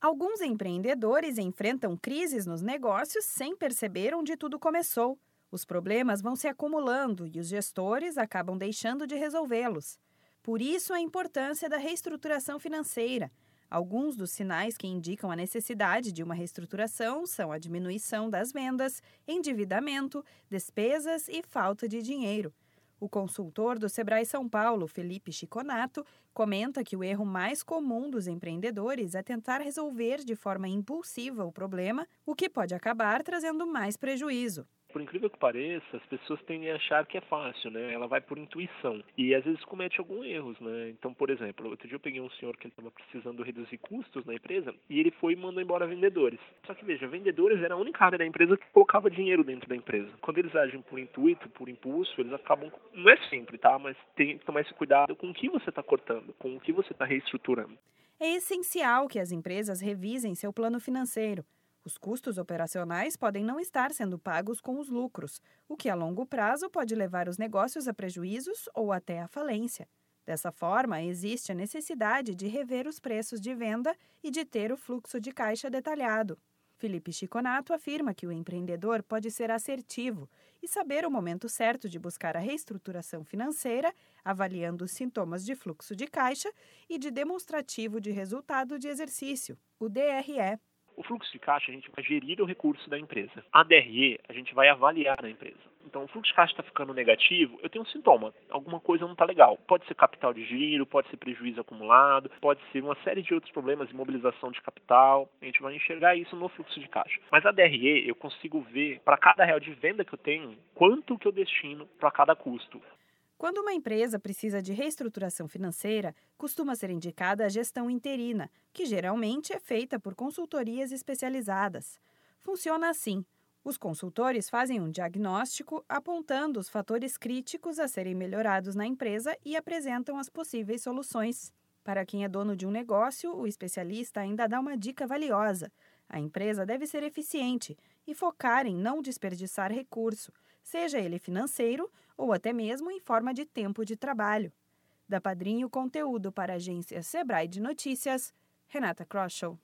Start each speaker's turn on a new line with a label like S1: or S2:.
S1: Alguns empreendedores enfrentam crises nos negócios sem perceber onde tudo começou. Os problemas vão se acumulando e os gestores acabam deixando de resolvê-los. Por isso, a importância da reestruturação financeira. Alguns dos sinais que indicam a necessidade de uma reestruturação são a diminuição das vendas, endividamento, despesas e falta de dinheiro. O consultor do Sebrae São Paulo, Felipe Chiconato, comenta que o erro mais comum dos empreendedores é tentar resolver de forma impulsiva o problema, o que pode acabar trazendo mais prejuízo.
S2: Por incrível que pareça, as pessoas tendem a achar que é fácil, né? Ela vai por intuição e às vezes comete alguns erros, né? Então, por exemplo, outro dia eu peguei um senhor que estava precisando reduzir custos na empresa e ele foi e mandou embora vendedores. Só que veja, vendedores era a única área da empresa que colocava dinheiro dentro da empresa. Quando eles agem por intuito, por impulso, eles acabam, não é sempre, tá? Mas tem que tomar esse cuidado com o que você está cortando, com o que você está reestruturando.
S1: É essencial que as empresas revisem seu plano financeiro os custos operacionais podem não estar sendo pagos com os lucros, o que a longo prazo pode levar os negócios a prejuízos ou até à falência. Dessa forma, existe a necessidade de rever os preços de venda e de ter o fluxo de caixa detalhado. Felipe Chiconato afirma que o empreendedor pode ser assertivo e saber o momento certo de buscar a reestruturação financeira, avaliando os sintomas de fluxo de caixa e de demonstrativo de resultado de exercício, o DRE.
S2: O fluxo de caixa a gente vai gerir o recurso da empresa. A DRE a gente vai avaliar na empresa. Então, o fluxo de caixa está ficando negativo, eu tenho um sintoma, alguma coisa não está legal. Pode ser capital de giro, pode ser prejuízo acumulado, pode ser uma série de outros problemas, imobilização de capital. A gente vai enxergar isso no fluxo de caixa. Mas a DRE, eu consigo ver para cada real de venda que eu tenho, quanto que eu destino para cada custo.
S1: Quando uma empresa precisa de reestruturação financeira, costuma ser indicada a gestão interina, que geralmente é feita por consultorias especializadas. Funciona assim: os consultores fazem um diagnóstico apontando os fatores críticos a serem melhorados na empresa e apresentam as possíveis soluções. Para quem é dono de um negócio, o especialista ainda dá uma dica valiosa. A empresa deve ser eficiente e focar em não desperdiçar recurso, seja ele financeiro ou até mesmo em forma de tempo de trabalho. Da Padrinho Conteúdo para a agência Sebrae de Notícias, Renata Kroschel.